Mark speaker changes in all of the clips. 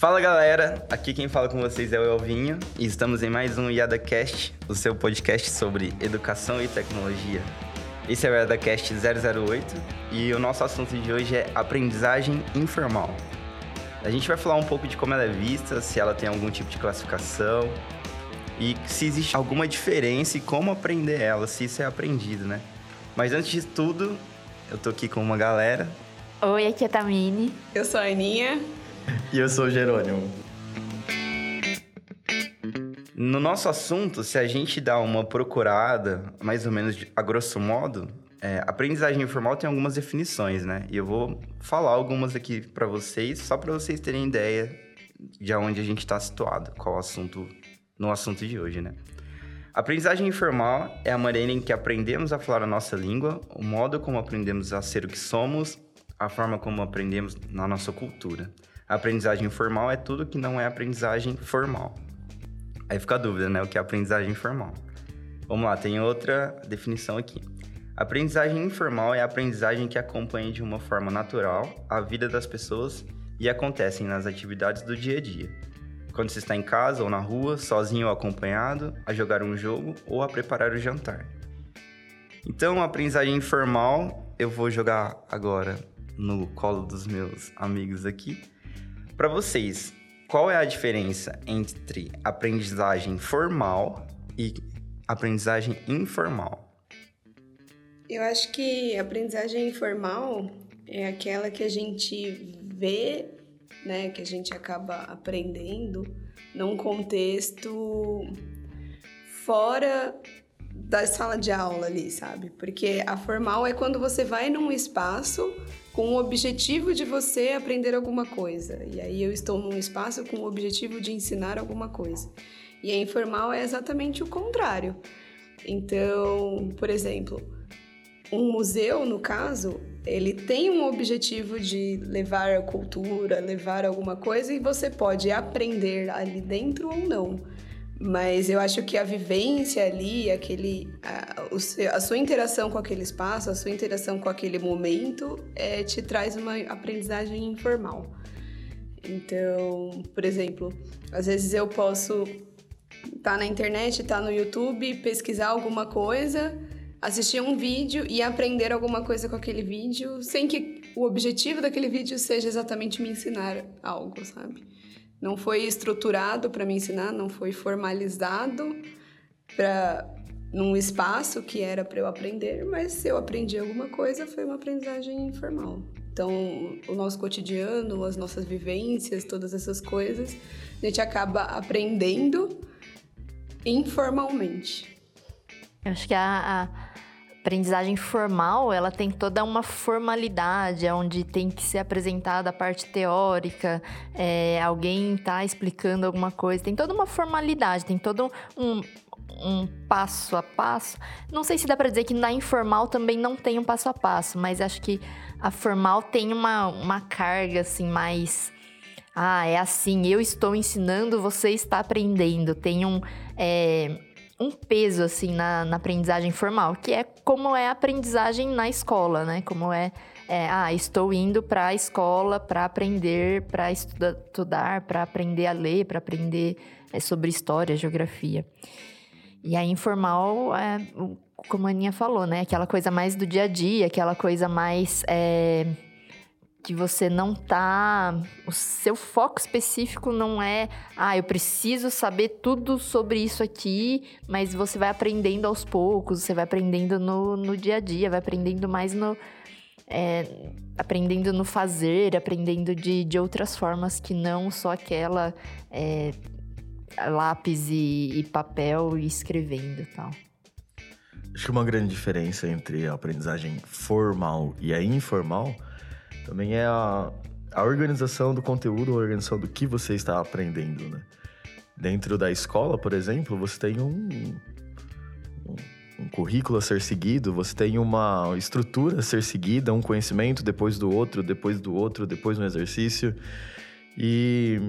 Speaker 1: Fala galera, aqui quem fala com vocês é o Elvinho e estamos em mais um IadaCast, o seu podcast sobre educação e tecnologia. Esse é o IadaCast 008 e o nosso assunto de hoje é aprendizagem informal. A gente vai falar um pouco de como ela é vista, se ela tem algum tipo de classificação e se existe alguma diferença e como aprender ela, se isso é aprendido, né? Mas antes de tudo, eu tô aqui com uma galera.
Speaker 2: Oi, aqui é a Tamine.
Speaker 3: Eu sou a Aninha.
Speaker 4: E eu sou o Jerônimo.
Speaker 1: No nosso assunto, se a gente dá uma procurada, mais ou menos a grosso modo, é, aprendizagem informal tem algumas definições, né? E eu vou falar algumas aqui para vocês, só para vocês terem ideia de onde a gente está situado, qual assunto no assunto de hoje, né? Aprendizagem informal é a maneira em que aprendemos a falar a nossa língua, o modo como aprendemos a ser o que somos, a forma como aprendemos na nossa cultura. A aprendizagem informal é tudo que não é aprendizagem formal. Aí fica a dúvida, né? O que é aprendizagem informal? Vamos lá, tem outra definição aqui. Aprendizagem informal é a aprendizagem que acompanha de uma forma natural a vida das pessoas e acontecem nas atividades do dia a dia. Quando você está em casa ou na rua, sozinho ou acompanhado, a jogar um jogo ou a preparar o jantar. Então, a aprendizagem informal eu vou jogar agora no colo dos meus amigos aqui. Para vocês, qual é a diferença entre aprendizagem formal e aprendizagem informal?
Speaker 3: Eu acho que aprendizagem informal é aquela que a gente vê, né, que a gente acaba aprendendo num contexto fora da sala de aula ali, sabe? Porque a formal é quando você vai num espaço com o objetivo de você aprender alguma coisa. E aí eu estou num espaço com o objetivo de ensinar alguma coisa. E a informal é exatamente o contrário. Então, por exemplo, um museu, no caso, ele tem um objetivo de levar a cultura, levar alguma coisa e você pode aprender ali dentro ou não. Mas eu acho que a vivência ali, aquele, a, a, sua interação com aquele espaço, a sua interação com aquele momento, é, te traz uma aprendizagem informal. Então, por exemplo, às vezes eu posso estar tá na internet, estar tá no YouTube, pesquisar alguma coisa, assistir um vídeo e aprender alguma coisa com aquele vídeo, sem que o objetivo daquele vídeo seja exatamente me ensinar algo, sabe? Não foi estruturado para me ensinar, não foi formalizado para num espaço que era para eu aprender, mas se eu aprendi alguma coisa, foi uma aprendizagem informal. Então, o nosso cotidiano, as nossas vivências, todas essas coisas, a gente acaba aprendendo informalmente.
Speaker 2: Eu acho que a, a aprendizagem formal, ela tem toda uma formalidade, onde tem que ser apresentada a parte teórica, é, alguém está explicando alguma coisa, tem toda uma formalidade, tem todo um, um passo a passo. Não sei se dá para dizer que na informal também não tem um passo a passo, mas acho que a formal tem uma, uma carga assim mais. Ah, é assim, eu estou ensinando, você está aprendendo. Tem um. É, um peso, assim, na, na, aprendizagem formal, que é como é a aprendizagem na escola, né? Como é, é ah, estou indo para a escola para aprender, para estudar, para aprender a ler, para aprender é, sobre história, geografia. E a informal é, como a Aninha falou, né? Aquela coisa mais do dia a dia, aquela coisa mais. É, que você não tá. O seu foco específico não é, ah, eu preciso saber tudo sobre isso aqui, mas você vai aprendendo aos poucos, você vai aprendendo no, no dia a dia, vai aprendendo mais no. É, aprendendo no fazer, aprendendo de, de outras formas que não só aquela é, lápis e, e papel e escrevendo e tal.
Speaker 4: Acho que uma grande diferença entre a aprendizagem formal e a informal também é a, a organização do conteúdo, a organização do que você está aprendendo, né? Dentro da escola, por exemplo, você tem um, um, um currículo a ser seguido, você tem uma estrutura a ser seguida, um conhecimento depois do outro, depois do outro, depois um exercício. E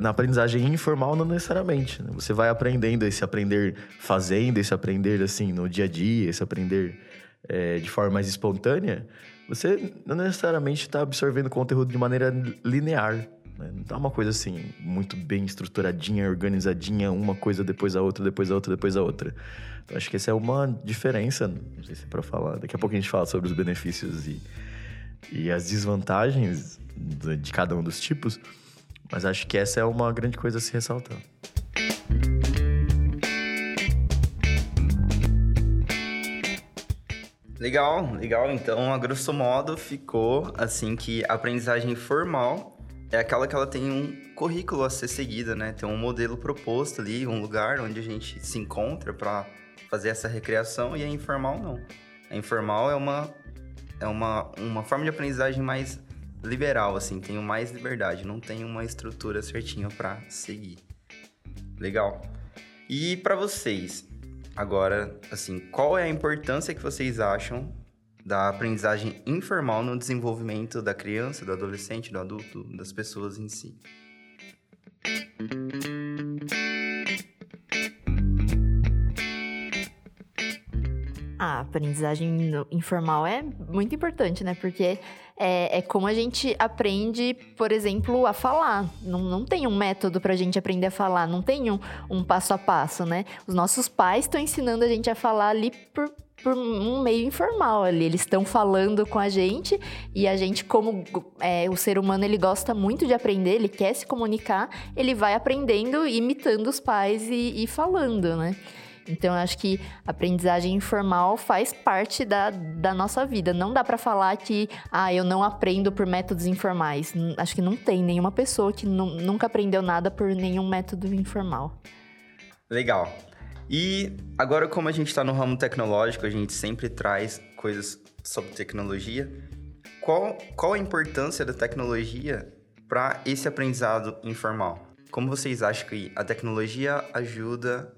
Speaker 4: na aprendizagem informal, não necessariamente. Né? Você vai aprendendo esse aprender fazendo, esse aprender assim no dia a dia, esse aprender é, de forma mais espontânea você não necessariamente está absorvendo conteúdo de maneira linear. Né? Não tá uma coisa assim, muito bem estruturadinha, organizadinha, uma coisa depois da outra, depois da outra, depois da outra. Então, acho que essa é uma diferença, não sei se é pra falar. Daqui a pouco a gente fala sobre os benefícios e, e as desvantagens de cada um dos tipos, mas acho que essa é uma grande coisa a se ressaltar.
Speaker 1: Legal, legal. Então, a grosso modo, ficou assim que a aprendizagem formal é aquela que ela tem um currículo a ser seguido, né? Tem um modelo proposto ali, um lugar onde a gente se encontra para fazer essa recreação e a informal não. A informal é uma é uma, uma forma de aprendizagem mais liberal, assim, tenho mais liberdade, não tenho uma estrutura certinha para seguir. Legal. E para vocês, Agora, assim, qual é a importância que vocês acham da aprendizagem informal no desenvolvimento da criança, do adolescente, do adulto, das pessoas em si?
Speaker 2: A aprendizagem informal é muito importante, né? Porque é, é, como a gente aprende, por exemplo, a falar. Não, não tem um método para a gente aprender a falar, não tem um, um passo a passo, né? Os nossos pais estão ensinando a gente a falar ali por, por um meio informal ali. Eles estão falando com a gente e a gente, como é, o ser humano, ele gosta muito de aprender, ele quer se comunicar, ele vai aprendendo, imitando os pais e, e falando, né? Então, eu acho que aprendizagem informal faz parte da, da nossa vida. Não dá para falar que, ah, eu não aprendo por métodos informais. Acho que não tem nenhuma pessoa que nunca aprendeu nada por nenhum método informal.
Speaker 1: Legal. E agora, como a gente está no ramo tecnológico, a gente sempre traz coisas sobre tecnologia. Qual, qual a importância da tecnologia para esse aprendizado informal? Como vocês acham que a tecnologia ajuda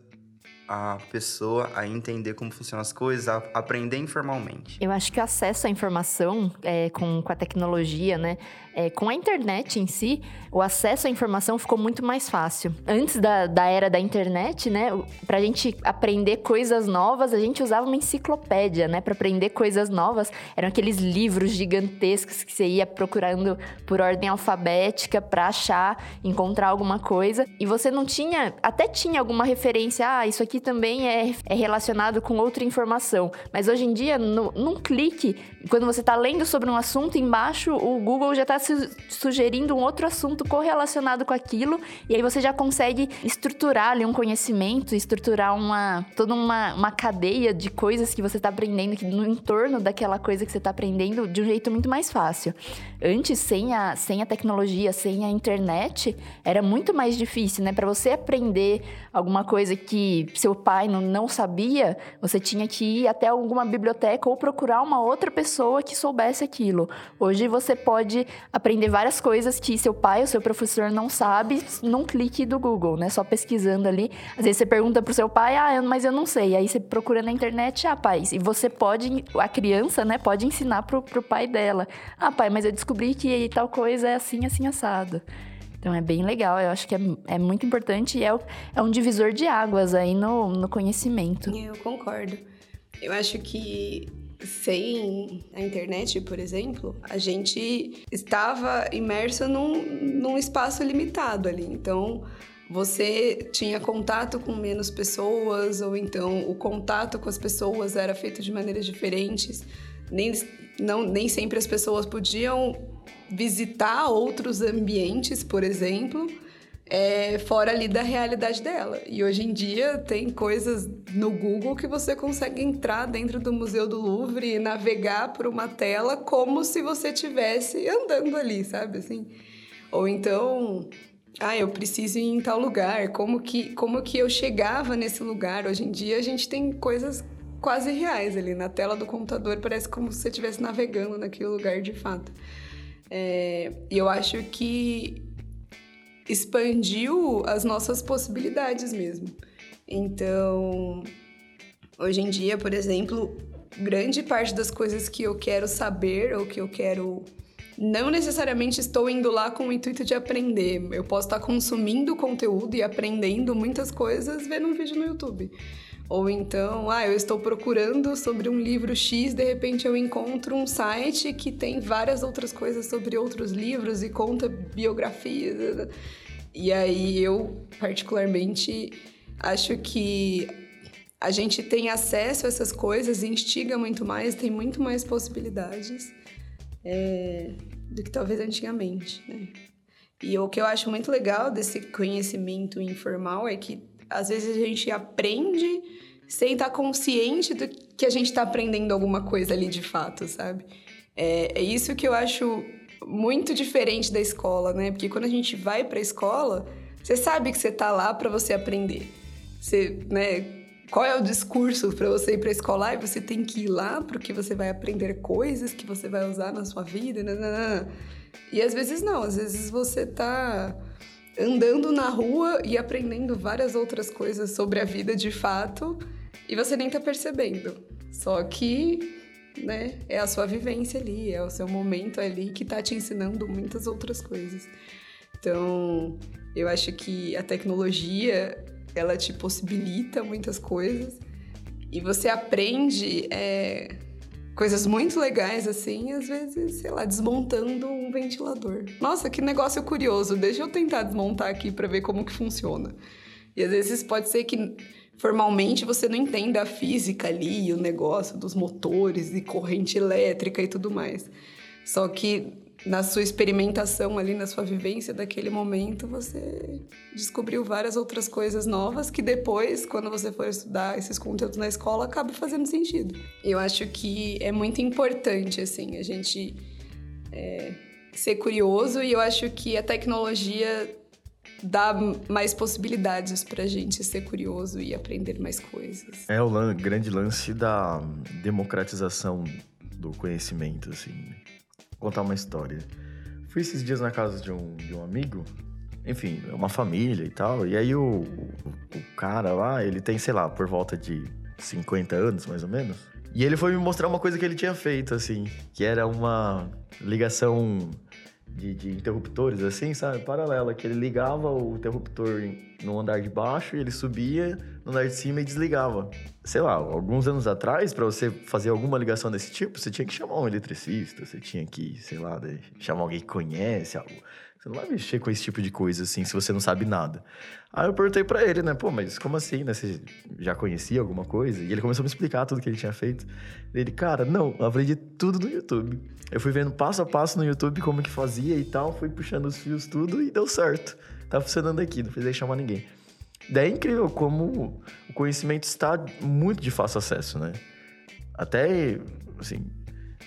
Speaker 1: a pessoa a entender como funcionam as coisas, a aprender informalmente.
Speaker 2: Eu acho que o acesso à informação é, com, com a tecnologia, né? É, com a internet em si, o acesso à informação ficou muito mais fácil. Antes da, da era da internet, né? Pra gente aprender coisas novas, a gente usava uma enciclopédia, né? Pra aprender coisas novas, eram aqueles livros gigantescos que você ia procurando por ordem alfabética pra achar, encontrar alguma coisa. E você não tinha, até tinha alguma referência, ah, isso aqui aqui também é, é relacionado com outra informação. Mas hoje em dia, no, num clique, quando você está lendo sobre um assunto, embaixo o Google já está su sugerindo um outro assunto correlacionado com aquilo, e aí você já consegue estruturar ali um conhecimento, estruturar uma toda uma, uma cadeia de coisas que você está aprendendo no entorno daquela coisa que você está aprendendo de um jeito muito mais fácil. Antes, sem a, sem a tecnologia, sem a internet, era muito mais difícil, né? Para você aprender alguma coisa que seu pai não, sabia, você tinha que ir até alguma biblioteca ou procurar uma outra pessoa que soubesse aquilo. Hoje você pode aprender várias coisas que seu pai ou seu professor não sabe num clique do Google, né? Só pesquisando ali. Às vezes você pergunta pro seu pai, ah, mas eu não sei. Aí você procura na internet, ah, pai, e você pode, a criança, né, pode ensinar pro, pro pai dela. Ah, pai, mas eu descobri que tal coisa é assim, assim, assado. Então é bem legal, eu acho que é, é muito importante e é, é um divisor de águas aí no, no conhecimento.
Speaker 3: Eu concordo. Eu acho que sem a internet, por exemplo, a gente estava imerso num, num espaço limitado ali. Então, você tinha contato com menos pessoas, ou então o contato com as pessoas era feito de maneiras diferentes. Nem, não, nem sempre as pessoas podiam visitar outros ambientes, por exemplo, é, fora ali da realidade dela. E hoje em dia tem coisas no Google que você consegue entrar dentro do Museu do Louvre e navegar por uma tela como se você estivesse andando ali, sabe assim? Ou então, ah, eu preciso ir em tal lugar, como que, como que eu chegava nesse lugar? Hoje em dia a gente tem coisas quase reais ali na tela do computador, parece como se você estivesse navegando naquele lugar de fato. É, eu acho que expandiu as nossas possibilidades mesmo. Então, hoje em dia, por exemplo, grande parte das coisas que eu quero saber ou que eu quero. Não necessariamente estou indo lá com o intuito de aprender. Eu posso estar consumindo conteúdo e aprendendo muitas coisas vendo um vídeo no YouTube. Ou então, ah, eu estou procurando sobre um livro X, de repente eu encontro um site que tem várias outras coisas sobre outros livros e conta biografias. E aí eu, particularmente, acho que a gente tem acesso a essas coisas instiga muito mais, tem muito mais possibilidades é, do que talvez antigamente, né? E o que eu acho muito legal desse conhecimento informal é que às vezes a gente aprende sem estar consciente do que a gente está aprendendo alguma coisa ali de fato, sabe? É, é isso que eu acho muito diferente da escola, né? Porque quando a gente vai para a escola, você sabe que você tá lá para você aprender. Você, né? Qual é o discurso para você ir para a escola? E você tem que ir lá porque você vai aprender coisas que você vai usar na sua vida. Nanana. E às vezes não, às vezes você tá andando na rua e aprendendo várias outras coisas sobre a vida de fato e você nem tá percebendo. Só que, né, é a sua vivência ali, é o seu momento ali que tá te ensinando muitas outras coisas. Então, eu acho que a tecnologia, ela te possibilita muitas coisas e você aprende é, coisas muito legais, assim, às vezes, sei lá, desmontando um ventilador. Nossa, que negócio curioso, deixa eu tentar desmontar aqui para ver como que funciona. E às vezes pode ser que formalmente você não entenda a física ali, o negócio dos motores e corrente elétrica e tudo mais. Só que na sua experimentação ali, na sua vivência daquele momento, você descobriu várias outras coisas novas que depois, quando você for estudar esses conteúdos na escola, acaba fazendo sentido. Eu acho que é muito importante, assim, a gente é, ser curioso e eu acho que a tecnologia dá mais possibilidades para a gente ser curioso e aprender mais coisas.
Speaker 4: É o grande lance da democratização do conhecimento, assim. Né? Contar uma história. Fui esses dias na casa de um, de um amigo, enfim, uma família e tal, e aí o, o, o cara lá, ele tem, sei lá, por volta de 50 anos, mais ou menos. E ele foi me mostrar uma coisa que ele tinha feito, assim, que era uma ligação de, de, interruptores, assim, sabe? Paralela, que ele ligava o interruptor no andar de baixo e ele subia no andar de cima e desligava. Sei lá, alguns anos atrás, para você fazer alguma ligação desse tipo, você tinha que chamar um eletricista, você tinha que, sei lá, chamar alguém que conhece algo. Você não vai mexer com esse tipo de coisa, assim, se você não sabe nada. Aí eu perguntei para ele, né? Pô, mas como assim, né? Você já conhecia alguma coisa? E ele começou a me explicar tudo que ele tinha feito. Ele, cara, não, eu aprendi tudo no YouTube. Eu fui vendo passo a passo no YouTube como que fazia e tal, fui puxando os fios tudo e deu certo. Tá funcionando aqui, não precisei chamar ninguém. Daí é incrível como o conhecimento está muito de fácil acesso, né? Até, assim,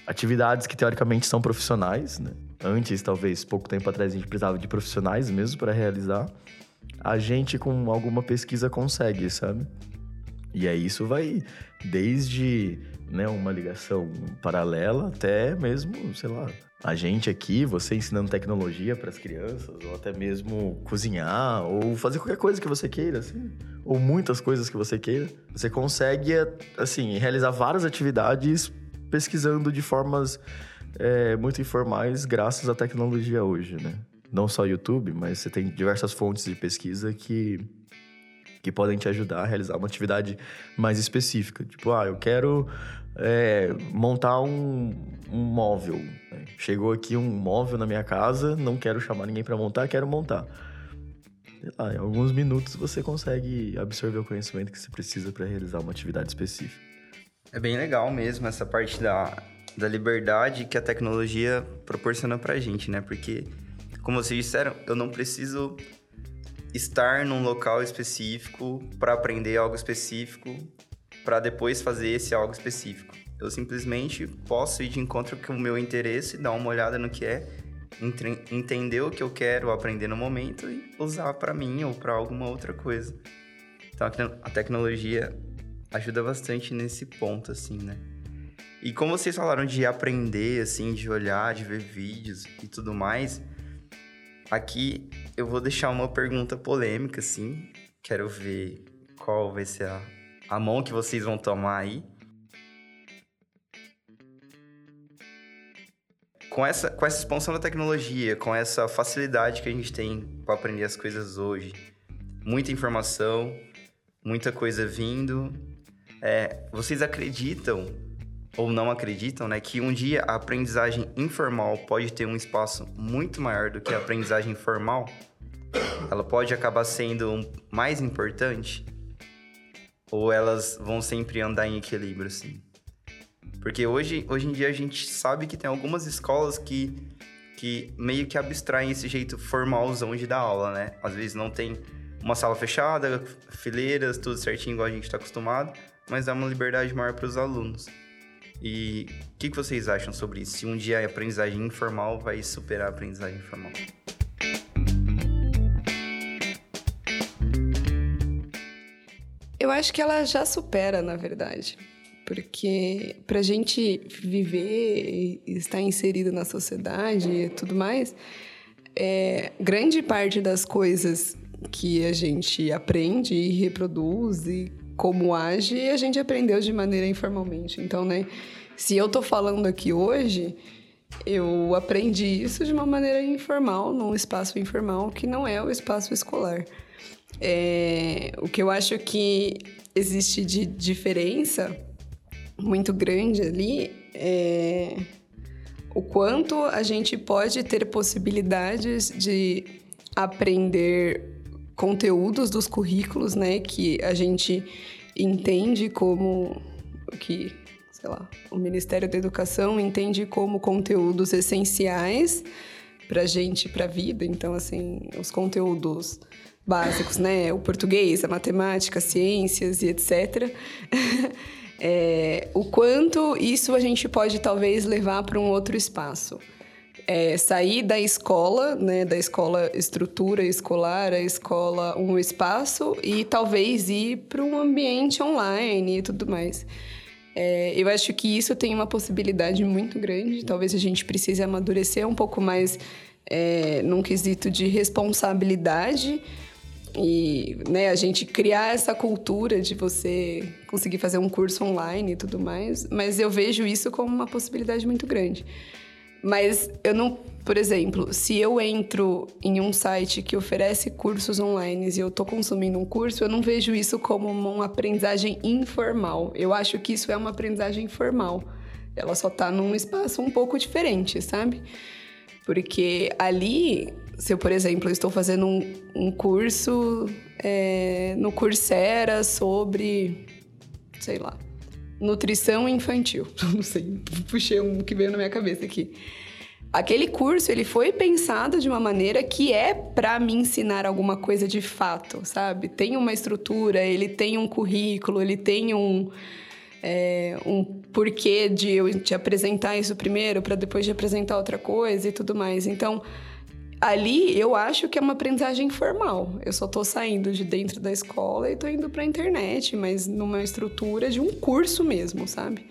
Speaker 4: atividades que teoricamente são profissionais, né? Antes, talvez, pouco tempo atrás, a gente precisava de profissionais mesmo para realizar. A gente, com alguma pesquisa, consegue, sabe? E aí isso vai desde né, uma ligação paralela até mesmo, sei lá, a gente aqui, você ensinando tecnologia para as crianças, ou até mesmo cozinhar, ou fazer qualquer coisa que você queira, assim, ou muitas coisas que você queira, você consegue, assim, realizar várias atividades pesquisando de formas é, muito informais graças à tecnologia hoje, né? Não só YouTube, mas você tem diversas fontes de pesquisa que, que podem te ajudar a realizar uma atividade mais específica. Tipo, ah, eu quero é, montar um, um móvel. Chegou aqui um móvel na minha casa, não quero chamar ninguém para montar, quero montar. Lá, em alguns minutos você consegue absorver o conhecimento que você precisa para realizar uma atividade específica.
Speaker 1: É bem legal mesmo essa parte da da liberdade que a tecnologia proporciona pra gente, né? Porque, como vocês disseram, eu não preciso estar num local específico para aprender algo específico para depois fazer esse algo específico. Eu simplesmente posso ir de encontro com o meu interesse, dar uma olhada no que é, entender o que eu quero aprender no momento e usar para mim ou para alguma outra coisa. Então a tecnologia ajuda bastante nesse ponto, assim, né? E como vocês falaram de aprender, assim, de olhar, de ver vídeos e tudo mais, aqui eu vou deixar uma pergunta polêmica, assim. Quero ver qual vai ser a, a mão que vocês vão tomar aí. Com essa, com essa expansão da tecnologia, com essa facilidade que a gente tem para aprender as coisas hoje, muita informação, muita coisa vindo. É, vocês acreditam ou não acreditam, né, que um dia a aprendizagem informal pode ter um espaço muito maior do que a aprendizagem formal? Ela pode acabar sendo mais importante? Ou elas vão sempre andar em equilíbrio, assim? Porque hoje, hoje em dia a gente sabe que tem algumas escolas que, que meio que abstraem esse jeito formalzão de dar aula, né? Às vezes não tem uma sala fechada, fileiras, tudo certinho igual a gente está acostumado, mas dá uma liberdade maior para os alunos. E o que, que vocês acham sobre isso? Se um dia a aprendizagem informal vai superar a aprendizagem formal?
Speaker 3: Eu acho que ela já supera, na verdade. Porque para a gente viver e estar inserido na sociedade e tudo mais, é, grande parte das coisas que a gente aprende e reproduz e como age, a gente aprendeu de maneira informalmente. Então, né, se eu tô falando aqui hoje, eu aprendi isso de uma maneira informal, num espaço informal que não é o espaço escolar. É, o que eu acho que existe de diferença muito grande ali é o quanto a gente pode ter possibilidades de aprender conteúdos dos currículos, né, que a gente entende como que, sei lá, o Ministério da Educação entende como conteúdos essenciais para gente, para a vida. Então, assim, os conteúdos básicos, né, o português, a matemática, ciências e etc. é, o quanto isso a gente pode talvez levar para um outro espaço é, sair da escola, né, da escola estrutura escolar, a escola um espaço e talvez ir para um ambiente online e tudo mais. É, eu acho que isso tem uma possibilidade muito grande. Talvez a gente precise amadurecer um pouco mais é, num quesito de responsabilidade e né, a gente criar essa cultura de você conseguir fazer um curso online e tudo mais. Mas eu vejo isso como uma possibilidade muito grande. Mas eu não, por exemplo, se eu entro em um site que oferece cursos online e eu estou consumindo um curso, eu não vejo isso como uma aprendizagem informal. Eu acho que isso é uma aprendizagem formal. Ela só está num espaço um pouco diferente, sabe? Porque ali, se eu, por exemplo, estou fazendo um, um curso é, no Coursera sobre, sei lá, nutrição infantil. Não sei, puxei um que veio na minha cabeça aqui. Aquele curso, ele foi pensado de uma maneira que é para me ensinar alguma coisa de fato, sabe? Tem uma estrutura, ele tem um currículo, ele tem um, é, um porquê de eu te apresentar isso primeiro para depois de apresentar outra coisa e tudo mais. Então, ali eu acho que é uma aprendizagem formal. Eu só estou saindo de dentro da escola e estou indo para a internet, mas numa estrutura de um curso mesmo, sabe?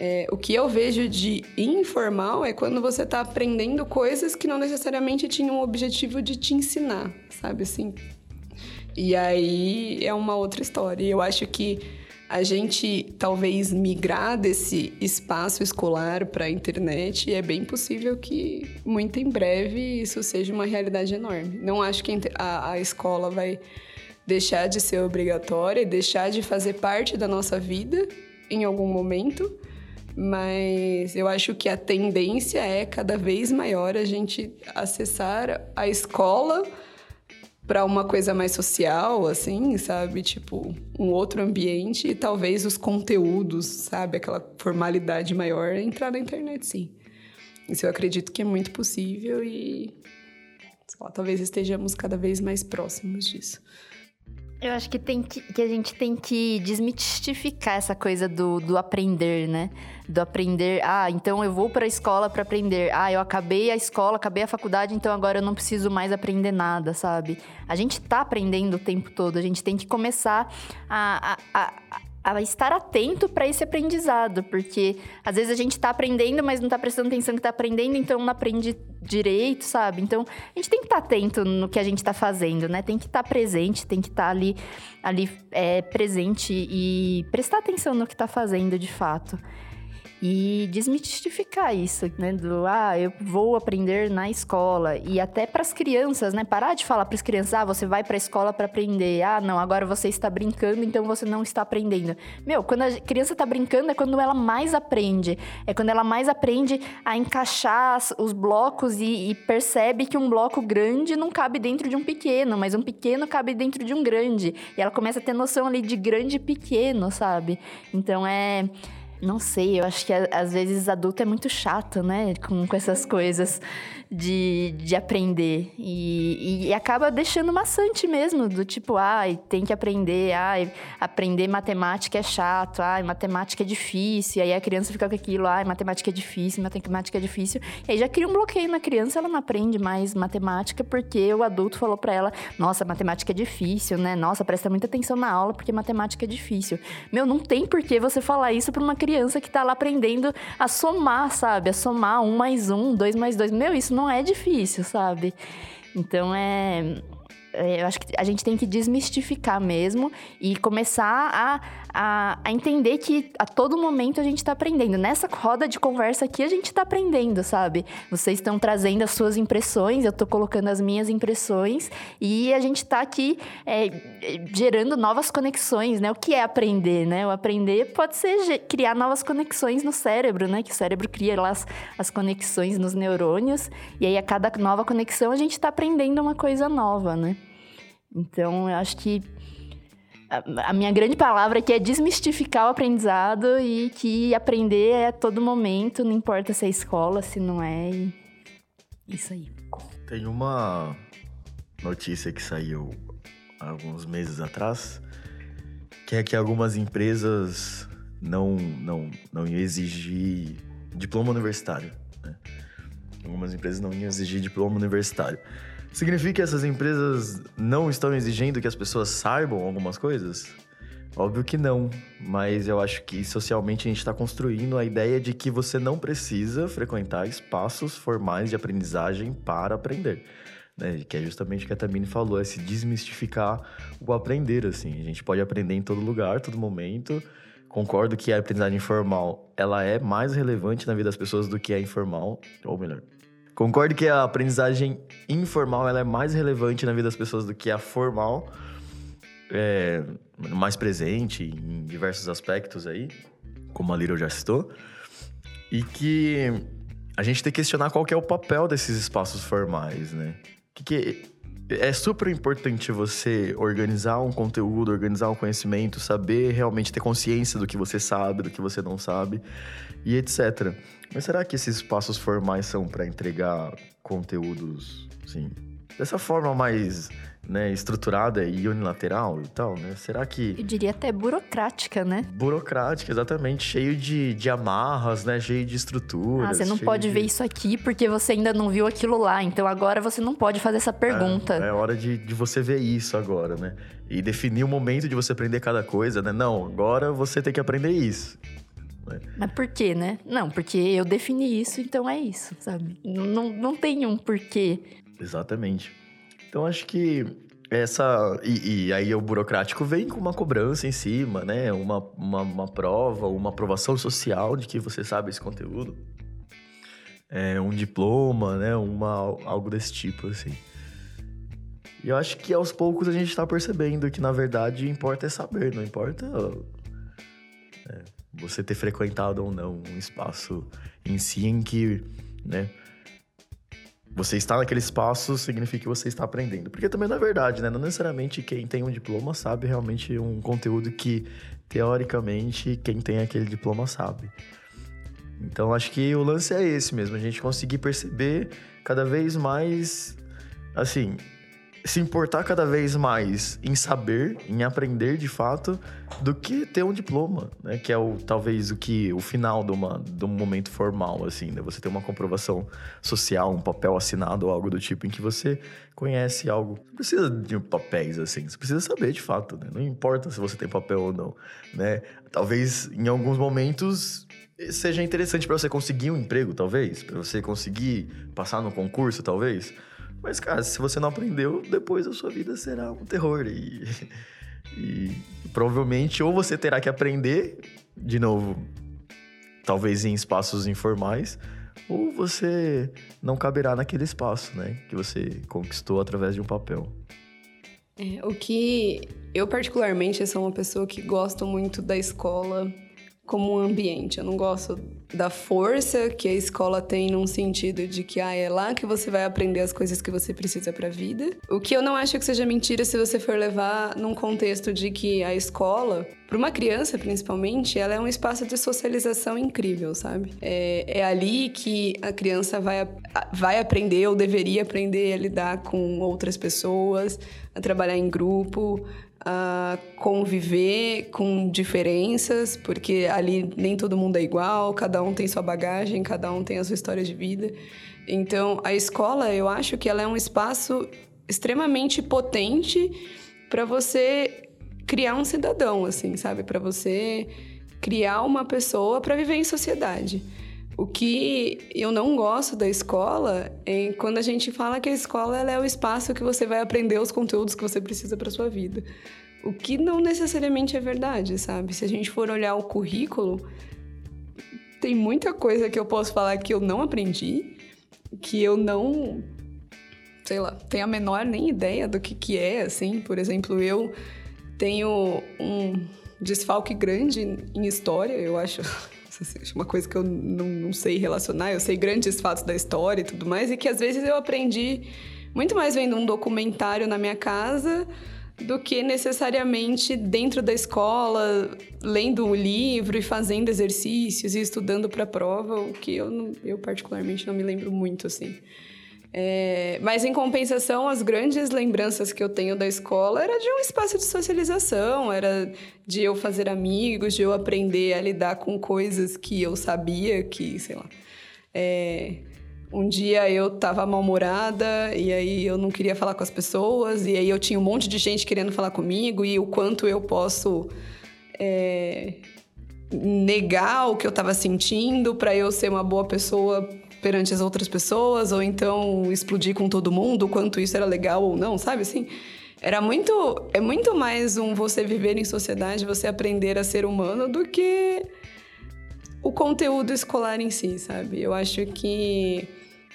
Speaker 3: É, o que eu vejo de informal é quando você está aprendendo coisas que não necessariamente tinham o objetivo de te ensinar, sabe assim? E aí é uma outra história. E eu acho que a gente talvez migrar desse espaço escolar para a internet, é bem possível que muito em breve isso seja uma realidade enorme. Não acho que a, a escola vai deixar de ser obrigatória, deixar de fazer parte da nossa vida em algum momento, mas eu acho que a tendência é cada vez maior a gente acessar a escola para uma coisa mais social, assim, sabe? Tipo, um outro ambiente e talvez os conteúdos, sabe? Aquela formalidade maior entrar na internet, sim. Isso eu acredito que é muito possível e lá, talvez estejamos cada vez mais próximos disso.
Speaker 2: Eu acho que, tem que, que a gente tem que desmistificar essa coisa do, do aprender, né? Do aprender. Ah, então eu vou para a escola para aprender. Ah, eu acabei a escola, acabei a faculdade, então agora eu não preciso mais aprender nada, sabe? A gente tá aprendendo o tempo todo. A gente tem que começar a, a, a a estar atento para esse aprendizado, porque às vezes a gente está aprendendo, mas não está prestando atenção que está aprendendo, então não aprende direito, sabe? Então a gente tem que estar tá atento no que a gente está fazendo, né? Tem que estar tá presente, tem que estar tá ali, ali é, presente e prestar atenção no que está fazendo de fato. E desmistificar isso, né? Do ah, eu vou aprender na escola e até para as crianças, né? Parar de falar para as crianças, ah, você vai para a escola para aprender. Ah, não, agora você está brincando, então você não está aprendendo. Meu, quando a criança está brincando é quando ela mais aprende. É quando ela mais aprende a encaixar os blocos e, e percebe que um bloco grande não cabe dentro de um pequeno, mas um pequeno cabe dentro de um grande. E ela começa a ter noção ali de grande e pequeno, sabe? Então é não sei, eu acho que às vezes adulto é muito chato, né? Com, com essas coisas de, de aprender. E, e acaba deixando maçante mesmo, do tipo, ai, tem que aprender, ai, aprender matemática é chato, ai, matemática é difícil. E aí a criança fica com aquilo, ai, matemática é difícil, matemática é difícil. E aí já cria um bloqueio na criança, ela não aprende mais matemática porque o adulto falou para ela, nossa, matemática é difícil, né? Nossa, presta muita atenção na aula porque matemática é difícil. Meu, não tem por que você falar isso pra uma criança que tá lá aprendendo a somar, sabe? A somar um mais um, dois mais dois. Meu, isso não é difícil, sabe? Então é é, eu acho que a gente tem que desmistificar mesmo e começar a, a, entender que a todo momento a gente está aprendendo. Nessa roda de conversa aqui, a gente está aprendendo, sabe? Vocês estão trazendo as suas impressões, eu estou colocando as minhas impressões e a gente está aqui é, gerando novas conexões, né? O que é aprender, né? O aprender pode ser criar novas conexões no cérebro, né? Que o cérebro cria lá as, as conexões nos neurônios e aí a cada nova conexão a gente está aprendendo uma coisa nova, né? Então, eu acho que a, minha grande palavra aqui é desmistificar o aprendizado e que aprender é a todo momento, não importa se é escola, se não é. E... Isso aí.
Speaker 4: Tem uma notícia que saiu alguns meses atrás, que é que algumas empresas não, não, não iam exigir diploma universitário. Né? Algumas empresas não iam exigir diploma universitário. Significa que essas empresas não estão exigindo que as pessoas saibam algumas coisas? Óbvio que não, mas eu acho que socialmente a gente está construindo a ideia de que você não precisa frequentar espaços formais de aprendizagem para aprender. Né? Que é justamente o que a Tamine falou, é se desmistificar o aprender, assim. A gente pode aprender em todo lugar, todo momento. Concordo que a aprendizagem informal, ela é mais relevante na vida das pessoas do que a informal, ou melhor, Concordo que a aprendizagem informal ela é mais relevante na vida das pessoas do que a formal, é, mais presente em diversos aspectos aí, como a Little já citou, e que a gente tem que questionar qual que é o papel desses espaços formais, né? Que, que é super importante você organizar um conteúdo, organizar um conhecimento, saber realmente ter consciência do que você sabe, do que você não sabe e etc. Mas será que esses passos formais são para entregar conteúdos, sim, dessa forma mais né, estruturada e unilateral e tal, né? Será que...
Speaker 2: Eu diria até burocrática, né?
Speaker 4: Burocrática, exatamente. Cheio de, de amarras, né? Cheio de estruturas.
Speaker 2: Ah, você não pode
Speaker 4: de...
Speaker 2: ver isso aqui porque você ainda não viu aquilo lá. Então agora você não pode fazer essa pergunta.
Speaker 4: É, é hora de, de você ver isso agora, né? E definir o momento de você aprender cada coisa, né? Não, agora você tem que aprender isso.
Speaker 2: Né? Mas por quê, né? Não, porque eu defini isso, então é isso, sabe? Não, não tem um porquê.
Speaker 4: Exatamente. Então acho que essa. E, e, aí o burocrático vem com uma cobrança em cima, né? Uma, uma, uma, prova, uma aprovação social de que você sabe esse conteúdo. É, um diploma, né? Uma, algo desse tipo, assim. E eu acho que aos poucos a gente está percebendo que, na verdade, importa é saber, não importa é, você ter frequentado ou não um espaço em si em que, né? Você está naquele espaço significa que você está aprendendo. Porque também não é verdade, né? Não necessariamente quem tem um diploma sabe realmente um conteúdo que, teoricamente, quem tem aquele diploma sabe. Então, acho que o lance é esse mesmo. A gente conseguir perceber cada vez mais, assim, se importar cada vez mais em saber, em aprender de fato, do que ter um diploma, né? Que é o talvez o que o final de, uma, de um momento formal, assim, né? Você ter uma comprovação social, um papel assinado ou algo do tipo em que você conhece algo. Não precisa de papéis assim, você precisa saber de fato, né? Não importa se você tem papel ou não, né? Talvez em alguns momentos seja interessante para você conseguir um emprego, talvez, para você conseguir passar no concurso, talvez. Mas, cara, se você não aprendeu, depois a sua vida será um terror. E, e provavelmente ou você terá que aprender de novo talvez em espaços informais, ou você não caberá naquele espaço, né? Que você conquistou através de um papel.
Speaker 3: É, o que eu, particularmente, sou uma pessoa que gosto muito da escola como um ambiente. Eu não gosto da força que a escola tem num sentido de que ah, é lá que você vai aprender as coisas que você precisa para a vida. O que eu não acho que seja mentira se você for levar num contexto de que a escola, para uma criança principalmente, ela é um espaço de socialização incrível, sabe? É, é ali que a criança vai, vai aprender ou deveria aprender a lidar com outras pessoas, a trabalhar em grupo, a conviver com diferenças, porque ali nem todo mundo é igual, cada um tem sua bagagem, cada um tem a sua história de vida. Então, a escola, eu acho que ela é um espaço extremamente potente para você criar um cidadão, assim, sabe? Para você criar uma pessoa para viver em sociedade. O que eu não gosto da escola é quando a gente fala que a escola é o espaço que você vai aprender os conteúdos que você precisa para sua vida. O que não necessariamente é verdade, sabe? Se a gente for olhar o currículo, tem muita coisa que eu posso falar que eu não aprendi, que eu não, sei lá, tenho a menor nem ideia do que que é, assim. Por exemplo, eu tenho um desfalque grande em história, eu acho uma coisa que eu não, não sei relacionar. Eu sei grandes fatos da história e tudo mais, e que às vezes eu aprendi muito mais vendo um documentário na minha casa do que necessariamente dentro da escola, lendo o livro e fazendo exercícios e estudando para a prova, o que eu, eu particularmente não me lembro muito assim. É, mas em compensação, as grandes lembranças que eu tenho da escola era de um espaço de socialização, era de eu fazer amigos, de eu aprender a lidar com coisas que eu sabia que, sei lá. É, um dia eu tava mal-humorada e aí eu não queria falar com as pessoas, e aí eu tinha um monte de gente querendo falar comigo, e o quanto eu posso. É, negar o que eu estava sentindo para eu ser uma boa pessoa perante as outras pessoas, ou então explodir com todo mundo, o quanto isso era legal ou não, sabe assim? Era muito. É muito mais um você viver em sociedade, você aprender a ser humano, do que o conteúdo escolar em si, sabe? Eu acho que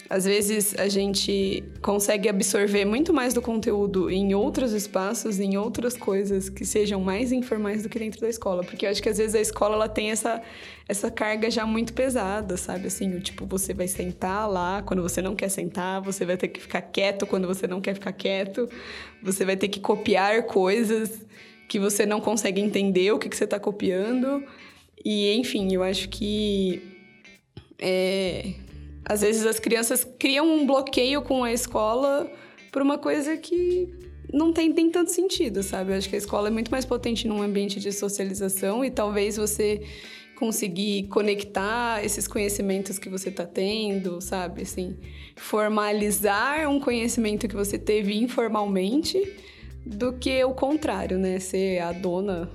Speaker 3: às vezes a gente consegue absorver muito mais do conteúdo em outros espaços, em outras coisas que sejam mais informais do que dentro da escola, porque eu acho que às vezes a escola ela tem essa essa carga já muito pesada, sabe? Assim, o tipo você vai sentar lá quando você não quer sentar, você vai ter que ficar quieto quando você não quer ficar quieto, você vai ter que copiar coisas que você não consegue entender o que, que você está copiando. E, enfim, eu acho que é, às vezes as crianças criam um bloqueio com a escola por uma coisa que não tem, tem tanto sentido, sabe? Eu acho que a escola é muito mais potente num ambiente de socialização e talvez você conseguir conectar esses conhecimentos que você está tendo, sabe? Assim, formalizar um conhecimento que você teve informalmente do que o contrário, né? Ser a dona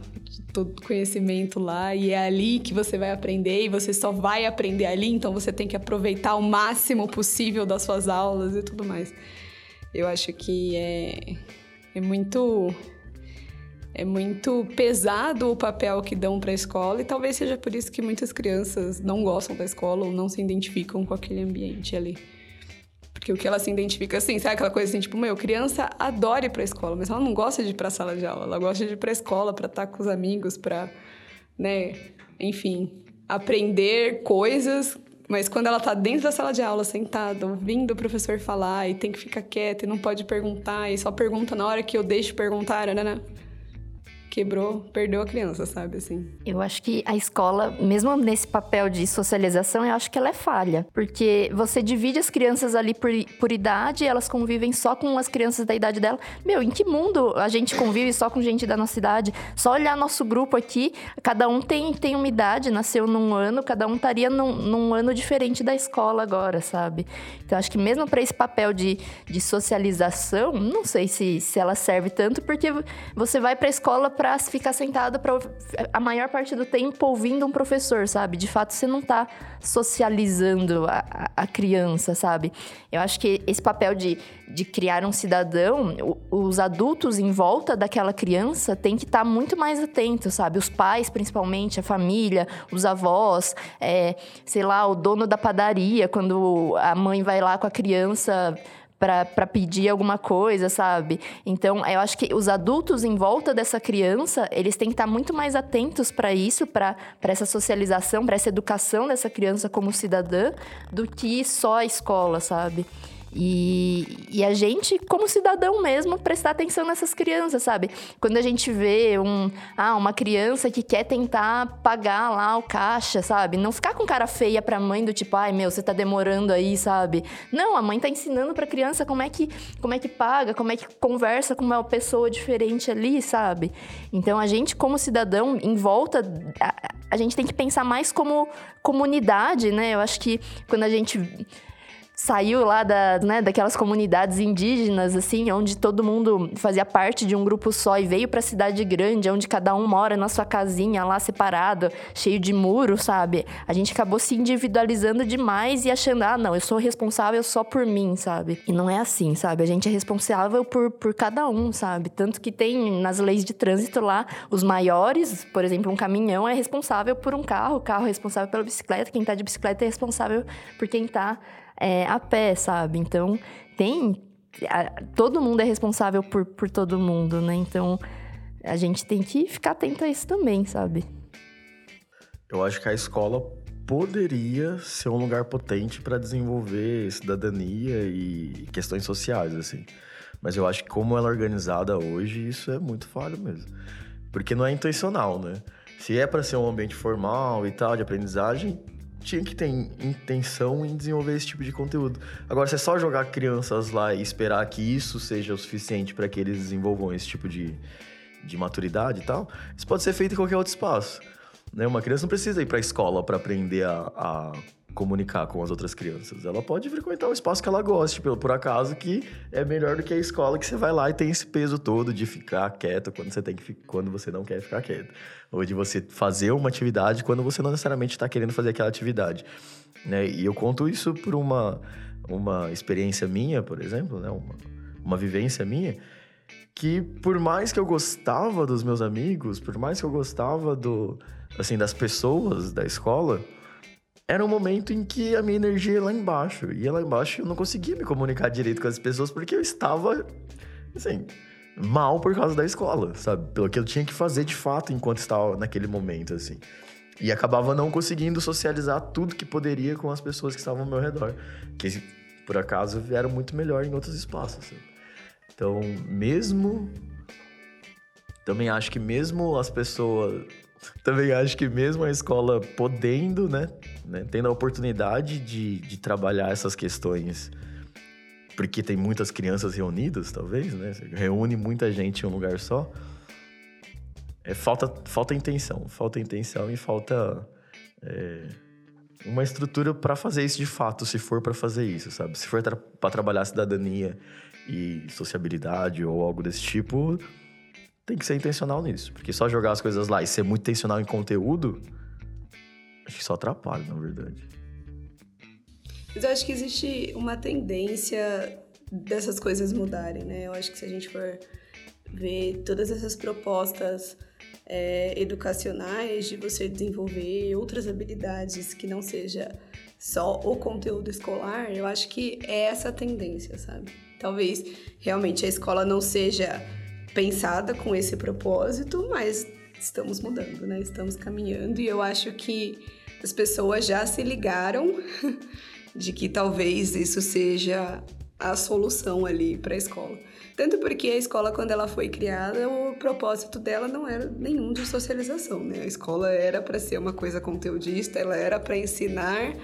Speaker 3: todo conhecimento lá e é ali que você vai aprender e você só vai aprender ali, então você tem que aproveitar o máximo possível das suas aulas e tudo mais. Eu acho que é, é muito é muito pesado o papel que dão para a escola e talvez seja por isso que muitas crianças não gostam da escola ou não se identificam com aquele ambiente ali. Porque o que ela se identifica, assim, sabe aquela coisa assim, tipo, meu, criança adora ir pra escola, mas ela não gosta de ir pra sala de aula, ela gosta de ir pra escola pra estar com os amigos, pra, né, enfim, aprender coisas mas quando ela tá dentro da sala de aula, sentada, ouvindo o professor falar, e tem que ficar quieta, e não pode perguntar, e só pergunta na hora que eu deixo perguntar, né? Quebrou, perdeu a criança, sabe assim?
Speaker 2: Eu acho que a escola, mesmo nesse papel de socialização, eu acho que ela é falha, porque você divide as crianças ali por, por idade, elas convivem só com as crianças da idade dela. Meu, em que mundo a gente convive só com gente da nossa idade? Só olhar nosso grupo aqui, cada um tem, tem uma idade, nasceu num ano, cada um estaria num, num ano diferente da escola agora, sabe? Então acho que mesmo para esse papel de, de socialização, não sei se, se ela serve tanto, porque você vai para a escola para para ficar sentado para a maior parte do tempo ouvindo um professor, sabe? De fato, você não tá socializando a, a criança, sabe? Eu acho que esse papel de, de criar um cidadão, os adultos em volta daquela criança tem que estar tá muito mais atentos, sabe? Os pais, principalmente, a família, os avós, é, sei lá, o dono da padaria, quando a mãe vai lá com a criança para pedir alguma coisa, sabe? Então, eu acho que os adultos em volta dessa criança, eles têm que estar muito mais atentos para isso, para essa socialização, para essa educação dessa criança como cidadã, do que só a escola, sabe? E, e a gente, como cidadão mesmo, prestar atenção nessas crianças, sabe? Quando a gente vê um, ah, uma criança que quer tentar pagar lá o caixa, sabe? Não ficar com cara feia pra mãe do tipo, ai meu, você tá demorando aí, sabe? Não, a mãe tá ensinando pra criança como é que, como é que paga, como é que conversa com uma pessoa diferente ali, sabe? Então a gente, como cidadão, em volta, a, a gente tem que pensar mais como comunidade, né? Eu acho que quando a gente saiu lá da, né, daquelas comunidades indígenas, assim, onde todo mundo fazia parte de um grupo só e veio para a cidade grande, onde cada um mora na sua casinha lá separado, cheio de muro, sabe? A gente acabou se individualizando demais e achando, ah, não, eu sou responsável só por mim, sabe? E não é assim, sabe? A gente é responsável por, por cada um, sabe? Tanto que tem nas leis de trânsito lá, os maiores, por exemplo, um caminhão é responsável por um carro, o carro é responsável pela bicicleta, quem tá de bicicleta é responsável por quem tá é, a pé, sabe? Então, tem. A, todo mundo é responsável por, por todo mundo, né? Então, a gente tem que ficar atento a isso também, sabe?
Speaker 4: Eu acho que a escola poderia ser um lugar potente para desenvolver cidadania e questões sociais, assim. Mas eu acho que como ela é organizada hoje, isso é muito falho mesmo. Porque não é intencional, né? Se é para ser um ambiente formal e tal, de aprendizagem, tinha que ter intenção em desenvolver esse tipo de conteúdo. Agora, se é só jogar crianças lá e esperar que isso seja o suficiente para que eles desenvolvam esse tipo de, de maturidade e tal, isso pode ser feito em qualquer outro espaço. Né? Uma criança não precisa ir para a escola para aprender a, a comunicar com as outras crianças. Ela pode frequentar um espaço que ela goste, por, por acaso, que é melhor do que a escola que você vai lá e tem esse peso todo de ficar quieto quando você tem que quando você não quer ficar quieto, ou de você fazer uma atividade quando você não necessariamente está querendo fazer aquela atividade, né? E eu conto isso por uma uma experiência minha, por exemplo, né? Uma, uma vivência minha que por mais que eu gostava dos meus amigos, por mais que eu gostava do assim das pessoas da escola, era um momento em que a minha energia ia lá embaixo. E lá embaixo eu não conseguia me comunicar direito com as pessoas porque eu estava, assim, mal por causa da escola, sabe? Pelo que eu tinha que fazer de fato enquanto estava naquele momento, assim. E acabava não conseguindo socializar tudo que poderia com as pessoas que estavam ao meu redor. Que, por acaso, vieram muito melhor em outros espaços. Então, mesmo. Também acho que mesmo as pessoas também acho que mesmo a escola podendo, né, né tendo a oportunidade de, de trabalhar essas questões, porque tem muitas crianças reunidas, talvez, né, reúne muita gente em um lugar só, é, falta, falta intenção, falta intenção e falta é, uma estrutura para fazer isso de fato, se for para fazer isso, sabe? Se for para trabalhar cidadania e sociabilidade ou algo desse tipo, tem que ser intencional nisso. Porque só jogar as coisas lá e ser muito intencional em conteúdo, acho que só atrapalha, na verdade.
Speaker 3: Mas eu acho que existe uma tendência dessas coisas mudarem, né? Eu acho que se a gente for ver todas essas propostas é, educacionais de você desenvolver outras habilidades que não seja só o conteúdo escolar, eu acho que é essa tendência, sabe? Talvez realmente a escola não seja pensada com esse propósito, mas estamos mudando, né? Estamos caminhando e eu acho que as pessoas já se ligaram de que talvez isso seja a solução ali para a escola. Tanto porque a escola, quando ela foi criada, o propósito dela não era nenhum de socialização, né? A escola era para ser uma coisa conteudista, ela era para ensinar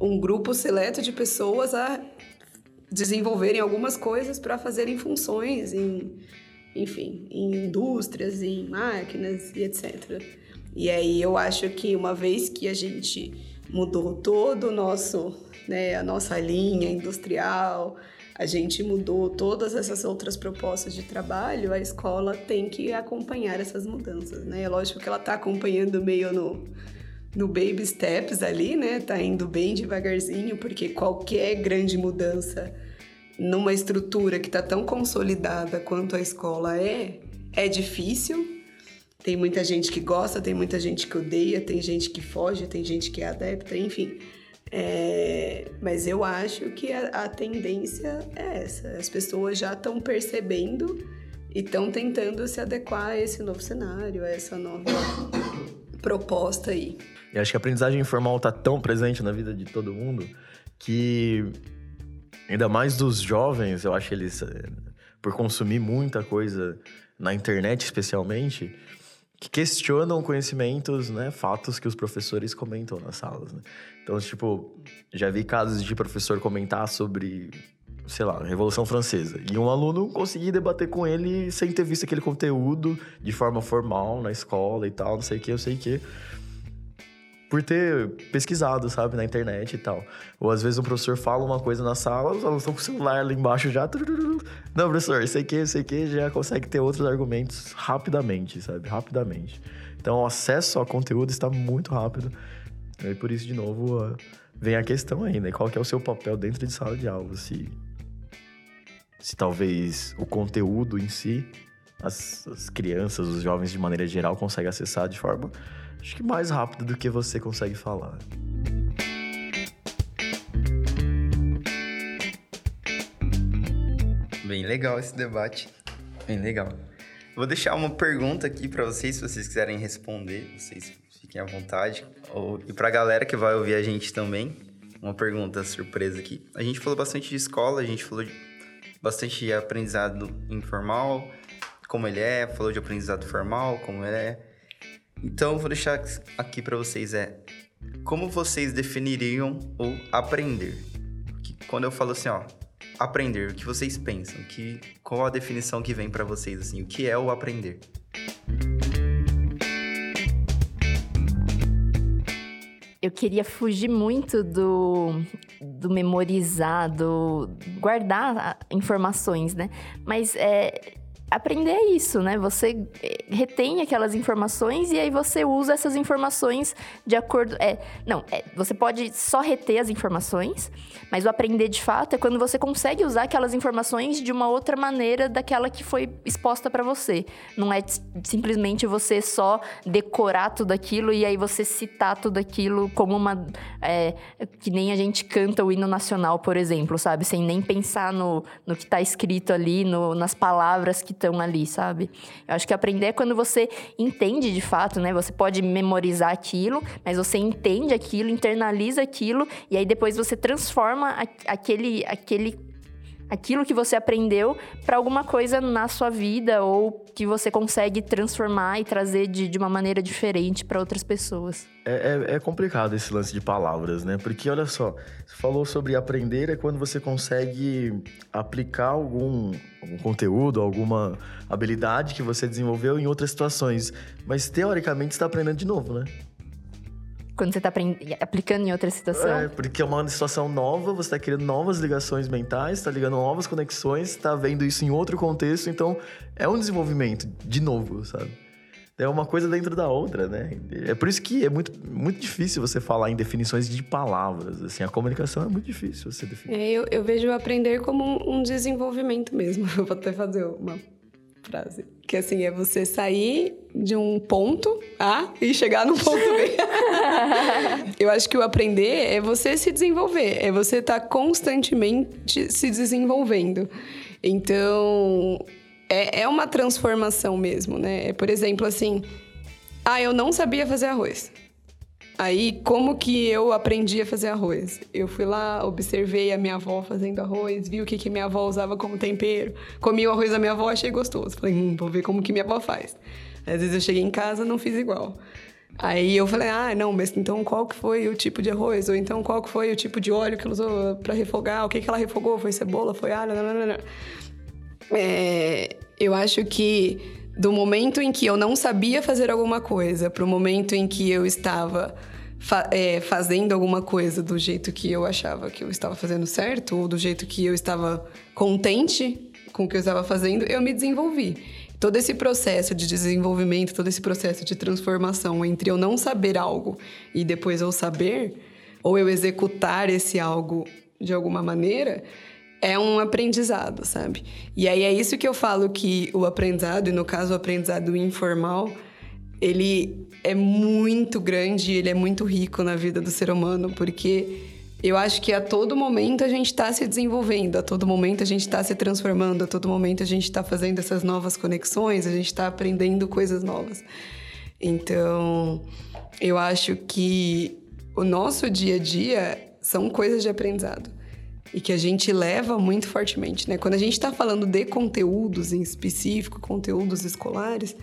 Speaker 3: um grupo seleto de pessoas a desenvolverem algumas coisas para fazerem funções em enfim, em indústrias, em máquinas e etc. E aí eu acho que uma vez que a gente mudou todo o nosso, né, a nossa linha industrial, a gente mudou todas essas outras propostas de trabalho, a escola tem que acompanhar essas mudanças, né? É lógico que ela está acompanhando meio no, no baby steps ali, né? Tá indo bem devagarzinho, porque qualquer grande mudança numa estrutura que está tão consolidada quanto a escola é, é difícil. Tem muita gente que gosta, tem muita gente que odeia, tem gente que foge, tem gente que é adepta, enfim. É, mas eu acho que a, a, tendência é essa. As pessoas já estão percebendo e estão tentando se adequar a esse novo cenário, a essa nova proposta aí.
Speaker 4: E acho que a aprendizagem informal está tão presente na vida de todo mundo que, ainda mais dos jovens, eu acho eles, eh, por consumir muita coisa na internet especialmente, que questionam conhecimentos, né, fatos que os professores comentam nas salas, né? Então, tipo, já vi casos de professor comentar sobre, sei lá, Revolução Francesa. E um aluno conseguir debater com ele sem ter visto aquele conteúdo de forma formal na escola e tal, não sei o que, eu sei que. Por ter pesquisado, sabe, na internet e tal. Ou às vezes um professor fala uma coisa na sala, os alunos estão com o celular ali embaixo já. Não, professor, sei que, sei que, já consegue ter outros argumentos rapidamente, sabe? Rapidamente. Então o acesso ao conteúdo está muito rápido. E por isso, de novo, vem a questão aí, né? Qual que é o seu papel dentro de sala de aula? Se, se talvez o conteúdo em si, as, as crianças, os jovens de maneira geral, conseguem acessar de forma, acho que mais rápida do que você consegue falar.
Speaker 1: Bem legal esse debate. Bem legal. Vou deixar uma pergunta aqui para vocês, se vocês quiserem responder. Vocês fiquem à vontade. Ou, e para a galera que vai ouvir a gente também, uma pergunta surpresa aqui. A gente falou bastante de escola, a gente falou de, bastante de aprendizado informal, como ele é, falou de aprendizado formal, como ele é. Então, vou deixar aqui para vocês é como vocês definiriam o aprender? Que, quando eu falo assim, ó, aprender, o que vocês pensam? Que qual a definição que vem para vocês assim? O que é o aprender?
Speaker 2: eu queria fugir muito do, do memorizar, do guardar informações, né? Mas é, aprender é isso, né? Você eh, retém aquelas informações e aí você usa essas informações de acordo. É, não, é, você pode só reter as informações, mas o aprender de fato é quando você consegue usar aquelas informações de uma outra maneira daquela que foi exposta para você. Não é simplesmente você só decorar tudo aquilo e aí você citar tudo aquilo como uma. É, que nem a gente canta o hino nacional, por exemplo, sabe? Sem nem pensar no, no que está escrito ali, no, nas palavras que estão ali, sabe? Eu acho que aprender é quando você entende de fato, né? Você pode memorizar aquilo, mas você entende aquilo, internaliza aquilo e aí depois você transforma aquele aquele aquilo que você aprendeu para alguma coisa na sua vida ou que você consegue transformar e trazer de, de uma maneira diferente para outras pessoas.
Speaker 4: É, é, é, complicado esse lance de palavras, né? Porque olha só, você falou sobre aprender é quando você consegue aplicar algum, algum conteúdo, alguma habilidade que você desenvolveu em outras situações. Mas teoricamente está aprendendo de novo, né?
Speaker 2: Quando você está aplicando em outra situação.
Speaker 4: É, porque é uma situação nova, você está criando novas ligações mentais, está ligando novas conexões, está vendo isso em outro contexto, então é um desenvolvimento de novo, sabe? É uma coisa dentro da outra, né? É por isso que é muito, muito difícil você falar em definições de palavras. Assim, a comunicação é muito difícil você definir.
Speaker 3: É, eu, eu vejo aprender como um desenvolvimento mesmo. Eu vou até fazer uma frase. Que assim, é você sair de um ponto A e chegar no ponto B. Eu acho que o aprender é você se desenvolver, é você estar tá constantemente se desenvolvendo. Então, é, é uma transformação mesmo, né? Por exemplo, assim, ah, eu não sabia fazer arroz. Aí, como que eu aprendi a fazer arroz? Eu fui lá, observei a minha avó fazendo arroz, vi o que, que minha avó usava como tempero, comi o arroz da minha avó, achei gostoso. Falei, hum, vou ver como que minha avó faz. Às vezes eu cheguei em casa, não fiz igual. Aí eu falei, ah, não, mas então qual que foi o tipo de arroz? Ou então qual que foi o tipo de óleo que ela usou para refogar? O que, que ela refogou? Foi cebola? Foi alho? É, eu acho que do momento em que eu não sabia fazer alguma coisa para o momento em que eu estava fa é, fazendo alguma coisa do jeito que eu achava que eu estava fazendo certo, ou do jeito que eu estava contente com o que eu estava fazendo, eu me desenvolvi. Todo esse processo de desenvolvimento, todo esse processo de transformação entre eu não saber algo e depois eu saber, ou eu executar esse algo de alguma maneira, é um aprendizado, sabe? E aí é isso que eu falo que o aprendizado, e no caso o aprendizado informal, ele é muito grande, ele é muito rico na vida do ser humano, porque eu acho que a todo momento a gente está se desenvolvendo, a todo momento a gente está se transformando, a todo momento a gente está fazendo essas novas conexões, a gente está aprendendo coisas novas. Então, eu acho que o nosso dia a dia são coisas de aprendizado e que a gente leva muito fortemente, né? Quando a gente está falando de conteúdos em específico, conteúdos escolares,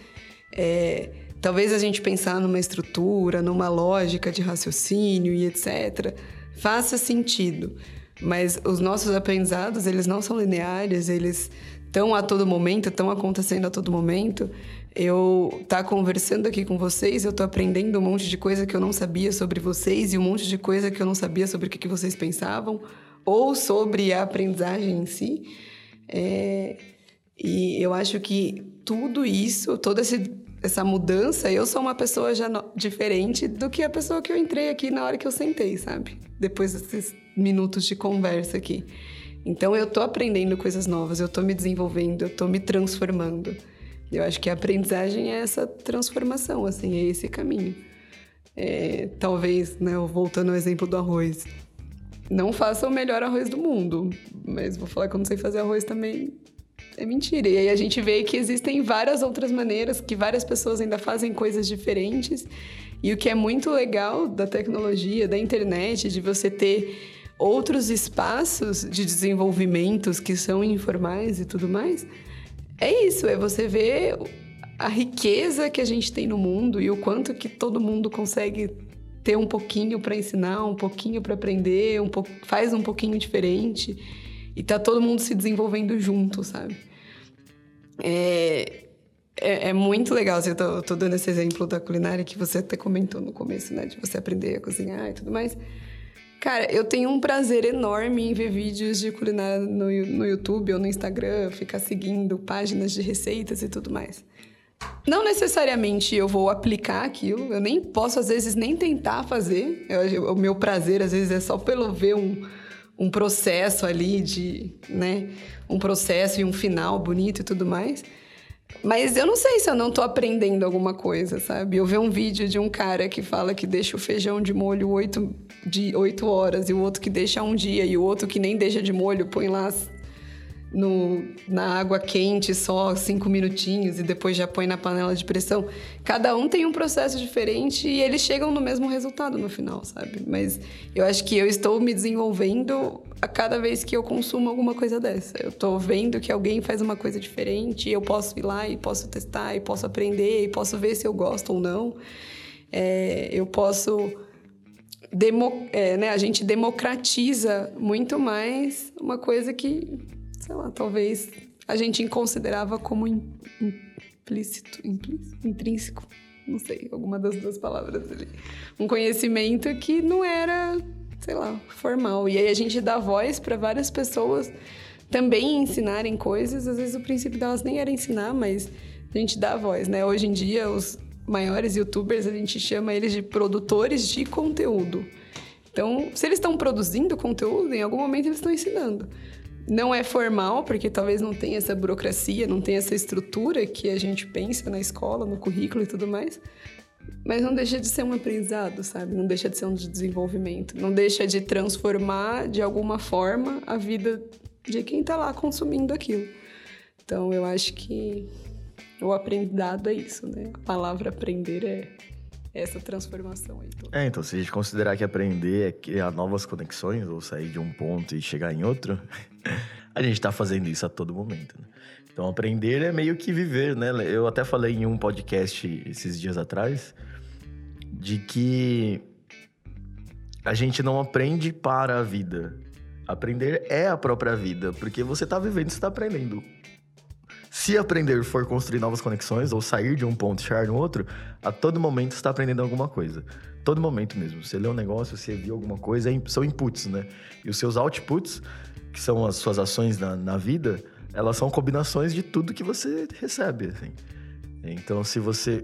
Speaker 3: é, talvez a gente pensar numa estrutura, numa lógica de raciocínio e etc, faça sentido. Mas os nossos aprendizados, eles não são lineares, eles estão a todo momento, estão acontecendo a todo momento. Eu tá conversando aqui com vocês, eu tô aprendendo um monte de coisa que eu não sabia sobre vocês e um monte de coisa que eu não sabia sobre o que, que vocês pensavam ou sobre a aprendizagem em si. É, e eu acho que tudo isso, toda esse, essa mudança, eu sou uma pessoa já no, diferente do que a pessoa que eu entrei aqui na hora que eu sentei, sabe? Depois desses minutos de conversa aqui. Então eu tô aprendendo coisas novas, eu tô me desenvolvendo, eu tô me transformando. Eu acho que a aprendizagem é essa transformação, assim, é esse caminho. É, talvez, né, voltando ao exemplo do arroz, não faça o melhor arroz do mundo, mas vou falar que eu não sei fazer arroz também é mentira. E aí a gente vê que existem várias outras maneiras, que várias pessoas ainda fazem coisas diferentes. E o que é muito legal da tecnologia, da internet, de você ter outros espaços de desenvolvimentos que são informais e tudo mais, é isso, é você ver a riqueza que a gente tem no mundo e o quanto que todo mundo consegue ter um pouquinho para ensinar, um pouquinho para aprender, um po... faz um pouquinho diferente e tá todo mundo se desenvolvendo junto, sabe? É, é, é muito legal. Assim, eu tô, tô, dando esse exemplo da culinária que você até comentou no começo, né? De você aprender a cozinhar e tudo mais. Cara, eu tenho um prazer enorme em ver vídeos de culinária no, no YouTube ou no Instagram, ficar seguindo páginas de receitas e tudo mais. Não necessariamente eu vou aplicar aquilo, eu nem posso, às vezes, nem tentar fazer. Eu, o meu prazer, às vezes, é só pelo ver um, um processo ali de, né? Um processo e um final bonito e tudo mais. Mas eu não sei se eu não tô aprendendo alguma coisa, sabe? Eu vi um vídeo de um cara que fala que deixa o feijão de molho oito, de 8 horas, e o outro que deixa um dia, e o outro que nem deixa de molho, põe lá no, na água quente só cinco minutinhos e depois já põe na panela de pressão. Cada um tem um processo diferente e eles chegam no mesmo resultado no final, sabe? Mas eu acho que eu estou me desenvolvendo a cada vez que eu consumo alguma coisa dessa. Eu estou vendo que alguém faz uma coisa diferente eu posso ir lá e posso testar e posso aprender e posso ver se eu gosto ou não. É, eu posso Demo, é, né, a gente democratiza muito mais uma coisa que sei lá, talvez a gente considerava como implícito, implícito, intrínseco, não sei, alguma das duas palavras ali. Um conhecimento que não era, sei lá, formal. E aí a gente dá voz para várias pessoas também ensinarem coisas. Às vezes o princípio delas nem era ensinar, mas a gente dá voz, né? Hoje em dia, os maiores youtubers, a gente chama eles de produtores de conteúdo. Então, se eles estão produzindo conteúdo, em algum momento eles estão ensinando. Não é formal, porque talvez não tenha essa burocracia, não tenha essa estrutura que a gente pensa na escola, no currículo e tudo mais. Mas não deixa de ser um aprendizado, sabe? Não deixa de ser um desenvolvimento. Não deixa de transformar, de alguma forma, a vida de quem está lá consumindo aquilo. Então, eu acho que o aprendizado é isso, né? A palavra aprender é essa transformação aí.
Speaker 4: Toda. É, então, se a gente considerar que aprender é criar novas conexões ou sair de um ponto e chegar em outro, a gente está fazendo isso a todo momento. Né? Então, aprender é meio que viver, né? Eu até falei em um podcast esses dias atrás de que a gente não aprende para a vida. Aprender é a própria vida, porque você está vivendo, você está aprendendo. Se aprender for construir novas conexões ou sair de um ponto e chegar no outro, a todo momento está aprendendo alguma coisa. Todo momento mesmo. Você lê um negócio, você viu alguma coisa, é são inputs, né? E os seus outputs, que são as suas ações na, na vida, elas são combinações de tudo que você recebe, assim. Então, se você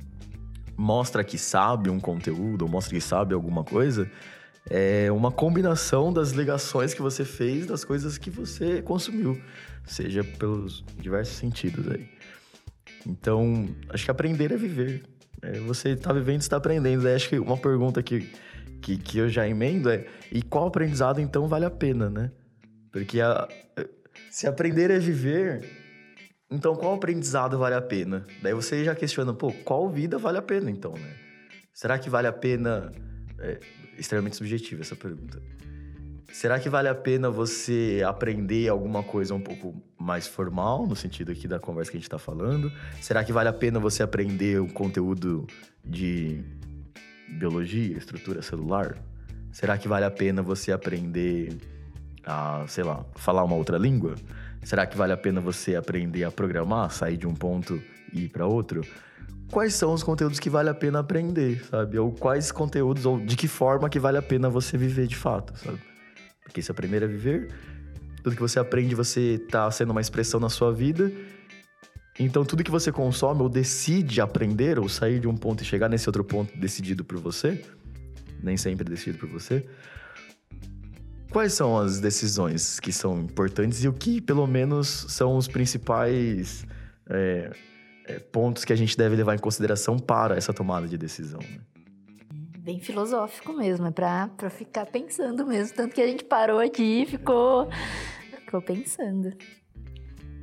Speaker 4: mostra que sabe um conteúdo ou mostra que sabe alguma coisa, é uma combinação das ligações que você fez das coisas que você consumiu, seja pelos diversos sentidos aí. Então, acho que aprender é viver. É, você está vivendo, está aprendendo. acho que uma pergunta que, que, que eu já emendo é: e qual aprendizado então vale a pena, né? Porque a, se aprender é viver, então qual aprendizado vale a pena? Daí você já questiona, pô, qual vida vale a pena então, né? Será que vale a pena é extremamente subjetiva essa pergunta. Será que vale a pena você aprender alguma coisa um pouco mais formal, no sentido aqui da conversa que a gente está falando? Será que vale a pena você aprender o conteúdo de biologia, estrutura celular? Será que vale a pena você aprender a, sei lá, falar uma outra língua? Será que vale a pena você aprender a programar, sair de um ponto e ir para outro? quais são os conteúdos que vale a pena aprender, sabe? Ou quais conteúdos, ou de que forma que vale a pena você viver de fato, sabe? Porque se aprender a viver, tudo que você aprende, você tá sendo uma expressão na sua vida. Então, tudo que você consome ou decide aprender, ou sair de um ponto e chegar nesse outro ponto decidido por você, nem sempre decidido por você. Quais são as decisões que são importantes e o que, pelo menos, são os principais. É, é, pontos que a gente deve levar em consideração para essa tomada de decisão. Né?
Speaker 2: Bem filosófico mesmo, é para ficar pensando mesmo. Tanto que a gente parou aqui e ficou, ficou pensando.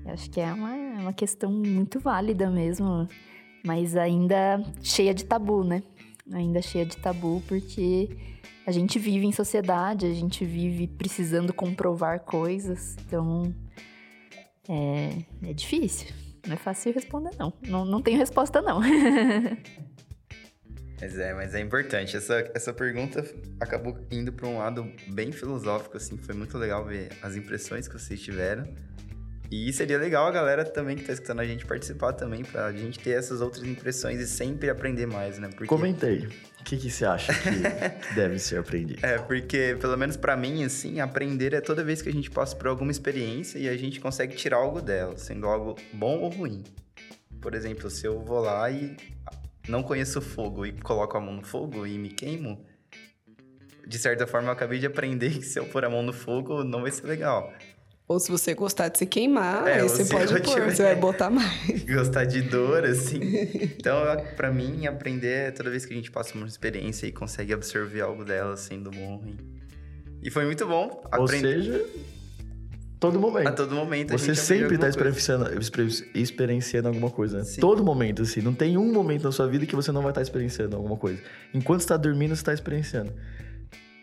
Speaker 2: Eu acho que é uma, é uma questão muito válida mesmo, mas ainda cheia de tabu, né? Ainda cheia de tabu, porque a gente vive em sociedade, a gente vive precisando comprovar coisas, então é, é difícil. Não é fácil responder, não. Não, não tenho resposta, não.
Speaker 1: mas é, mas é importante. Essa, essa pergunta acabou indo para um lado bem filosófico, assim. Foi muito legal ver as impressões que vocês tiveram. E seria legal a galera também que tá escutando a gente participar também, pra gente ter essas outras impressões e sempre aprender mais, né?
Speaker 4: Porque... Comentei. O que, que você acha que deve ser aprendido?
Speaker 1: É, porque, pelo menos para mim, assim, aprender é toda vez que a gente passa por alguma experiência e a gente consegue tirar algo dela, sendo algo bom ou ruim. Por exemplo, se eu vou lá e não conheço fogo e coloco a mão no fogo e me queimo, de certa forma eu acabei de aprender que se eu pôr a mão no fogo não vai ser legal.
Speaker 3: Ou se você gostar de se queimar, é, aí você pode pôr, você vai botar mais.
Speaker 1: Gostar de dor, assim. Então, para mim, aprender é toda vez que a gente passa uma experiência e consegue absorver algo dela, sendo bom ou ruim. E foi muito bom
Speaker 4: aprender. Ou seja, todo momento.
Speaker 1: A todo momento.
Speaker 4: Você sempre está experienciando, experienciando alguma coisa? Todo momento, assim. Não tem um momento na sua vida que você não vai estar tá experienciando alguma coisa. Enquanto está dormindo, você está experienciando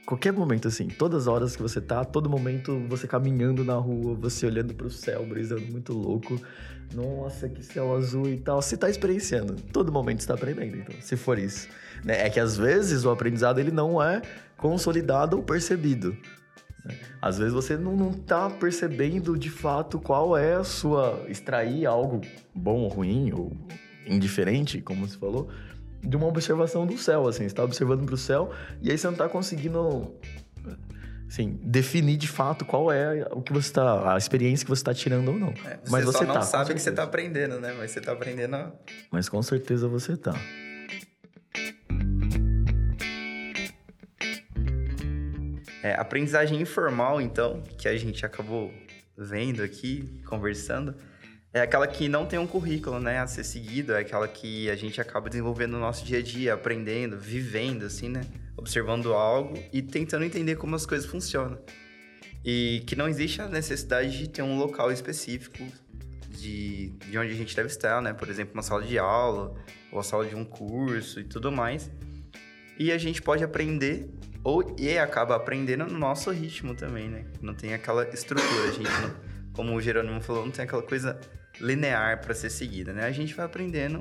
Speaker 4: qualquer momento, assim, todas as horas que você tá, todo momento você caminhando na rua, você olhando pro céu, brisando muito louco. Nossa, que céu azul e tal. Você tá experienciando. Todo momento você tá aprendendo, então, se for isso. Né? É que às vezes o aprendizado ele não é consolidado ou percebido. Né? Às vezes você não, não tá percebendo de fato qual é a sua. extrair algo bom ou ruim, ou indiferente, como você falou de uma observação do céu, assim. Você tá observando para o céu e aí você não tá conseguindo, assim, definir de fato qual é o que você tá... a experiência que você tá tirando ou não.
Speaker 1: É, você Mas você não tá, sabe que você tá aprendendo, né? Mas você tá aprendendo... A...
Speaker 4: Mas com certeza você tá.
Speaker 1: É, aprendizagem informal, então, que a gente acabou vendo aqui, conversando é aquela que não tem um currículo, né, a ser seguido, é aquela que a gente acaba desenvolvendo no nosso dia a dia, aprendendo, vivendo, assim, né, observando algo e tentando entender como as coisas funcionam. E que não existe a necessidade de ter um local específico de, de onde a gente deve estar, né, por exemplo, uma sala de aula ou a sala de um curso e tudo mais. E a gente pode aprender ou e acaba aprendendo no nosso ritmo também, né? Não tem aquela estrutura, a gente não, como o Jerônimo falou, não tem aquela coisa linear para ser seguida, né? A gente vai aprendendo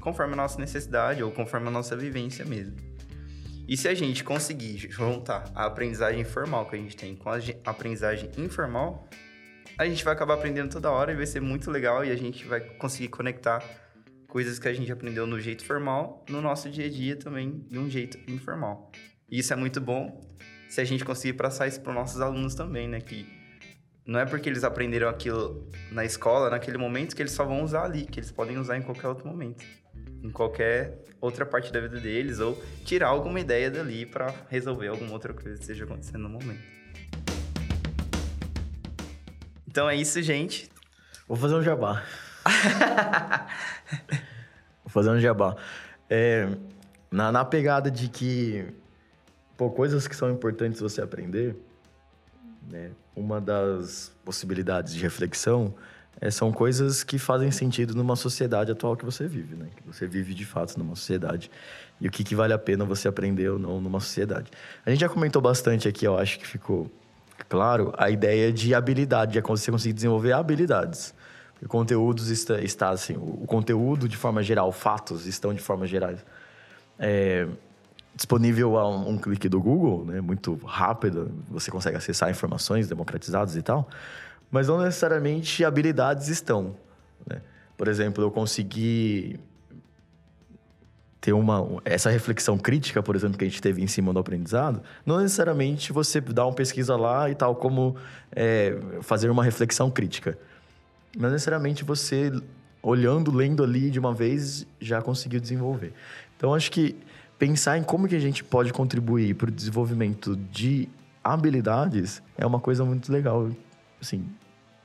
Speaker 1: conforme a nossa necessidade ou conforme a nossa vivência mesmo. E se a gente conseguir juntar a aprendizagem formal que a gente tem com a aprendizagem informal, a gente vai acabar aprendendo toda hora e vai ser muito legal e a gente vai conseguir conectar coisas que a gente aprendeu no jeito formal no nosso dia a dia também de um jeito informal. E isso é muito bom se a gente conseguir passar isso para os nossos alunos também, né? Que não é porque eles aprenderam aquilo na escola, naquele momento, que eles só vão usar ali, que eles podem usar em qualquer outro momento. Em qualquer outra parte da vida deles, ou tirar alguma ideia dali para resolver alguma outra coisa que esteja acontecendo no momento. Então é isso, gente.
Speaker 4: Vou fazer um jabá. Vou fazer um jabá. É, na, na pegada de que, pô, coisas que são importantes você aprender, né? Uma das possibilidades de reflexão é, são coisas que fazem sentido numa sociedade atual que você vive, né? Que você vive de fato numa sociedade. E o que, que vale a pena você aprender ou não numa sociedade. A gente já comentou bastante aqui, eu acho que ficou claro, a ideia de habilidade, é você conseguir desenvolver habilidades. O conteúdos está, está assim, o, conteúdo de forma geral, fatos estão de forma geral é, disponível a um, um, clique do Google, né? Muito rápido, você consegue acessar informações democratizadas e tal, mas não necessariamente habilidades estão. Né? Por exemplo, eu consegui ter uma essa reflexão crítica, por exemplo, que a gente teve em cima do aprendizado, não necessariamente você dá uma pesquisa lá e tal como é, fazer uma reflexão crítica. Não necessariamente você olhando, lendo ali de uma vez já conseguiu desenvolver. Então acho que pensar em como que a gente pode contribuir para o desenvolvimento de habilidades é uma coisa muito legal, assim,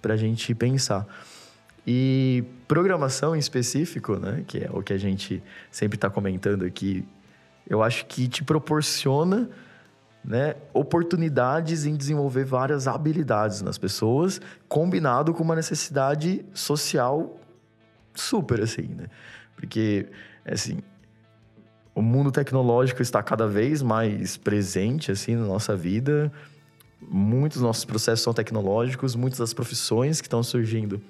Speaker 4: para a gente pensar. E programação em específico, né, que é o que a gente sempre está comentando aqui, eu acho que te proporciona né, oportunidades em desenvolver várias habilidades nas pessoas, combinado com uma necessidade social super, assim, né? Porque, assim, o mundo tecnológico está cada vez mais presente, assim, na nossa vida. Muitos nossos processos são tecnológicos, muitas das profissões que estão surgindo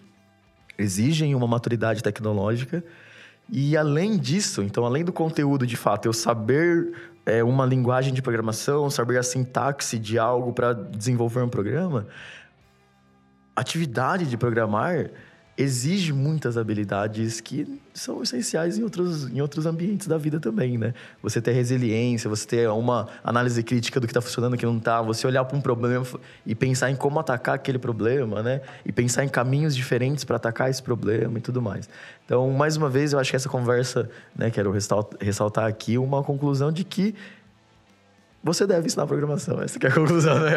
Speaker 4: exigem uma maturidade tecnológica. E além disso, então, além do conteúdo de fato, eu saber é, uma linguagem de programação, saber a sintaxe de algo para desenvolver um programa, atividade de programar exige muitas habilidades que são essenciais em outros, em outros ambientes da vida também, né? Você ter resiliência, você ter uma análise crítica do que está funcionando e que não está, você olhar para um problema e pensar em como atacar aquele problema, né? E pensar em caminhos diferentes para atacar esse problema e tudo mais. Então, mais uma vez, eu acho que essa conversa, né, quero ressaltar aqui uma conclusão de que você deve ensinar programação, essa é a conclusão, né?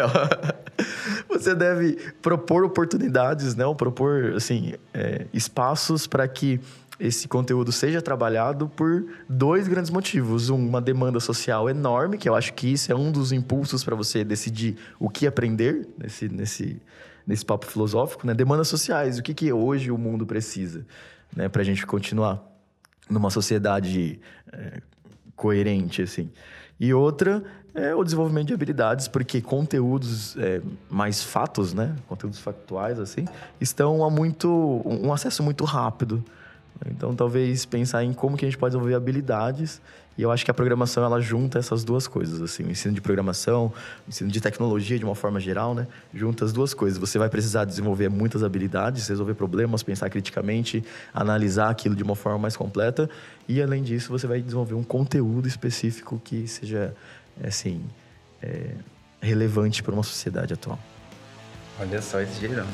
Speaker 4: Você deve propor oportunidades, né? Ou propor, assim, é, espaços para que esse conteúdo seja trabalhado por dois grandes motivos. Um, uma demanda social enorme, que eu acho que isso é um dos impulsos para você decidir o que aprender nesse, nesse, nesse papo filosófico, né? Demandas sociais, o que, que hoje o mundo precisa, né? Para a gente continuar numa sociedade é, coerente, assim. E outra é o desenvolvimento de habilidades, porque conteúdos é, mais fatos, né? Conteúdos factuais, assim, estão a muito... um acesso muito rápido. Então, talvez pensar em como que a gente pode desenvolver habilidades. E eu acho que a programação, ela junta essas duas coisas, assim. O ensino de programação, o ensino de tecnologia, de uma forma geral, né? Junta as duas coisas. Você vai precisar desenvolver muitas habilidades, resolver problemas, pensar criticamente, analisar aquilo de uma forma mais completa. E, além disso, você vai desenvolver um conteúdo específico que seja assim, é, relevante para uma sociedade atual.
Speaker 1: Olha só esse girão.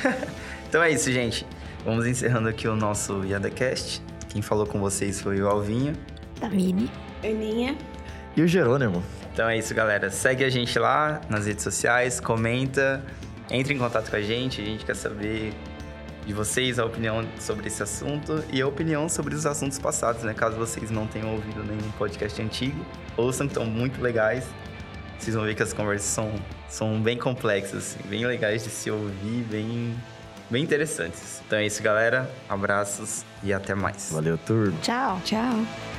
Speaker 1: então é isso, gente. Vamos encerrando aqui o nosso YadaCast. Quem falou com vocês foi o Alvinho.
Speaker 2: Tamine.
Speaker 3: Aninha.
Speaker 4: E o Jerônimo.
Speaker 1: Então é isso, galera. Segue a gente lá nas redes sociais, comenta, entre em contato com a gente. A gente quer saber de vocês a opinião sobre esse assunto e a opinião sobre os assuntos passados, né? Caso vocês não tenham ouvido nenhum podcast antigo, ouçam que estão muito legais. Vocês vão ver que as conversas são, são bem complexas, assim, bem legais de se ouvir, bem, bem interessantes. Então é isso, galera. Abraços e até mais.
Speaker 4: Valeu, turma.
Speaker 2: Tchau.
Speaker 3: Tchau.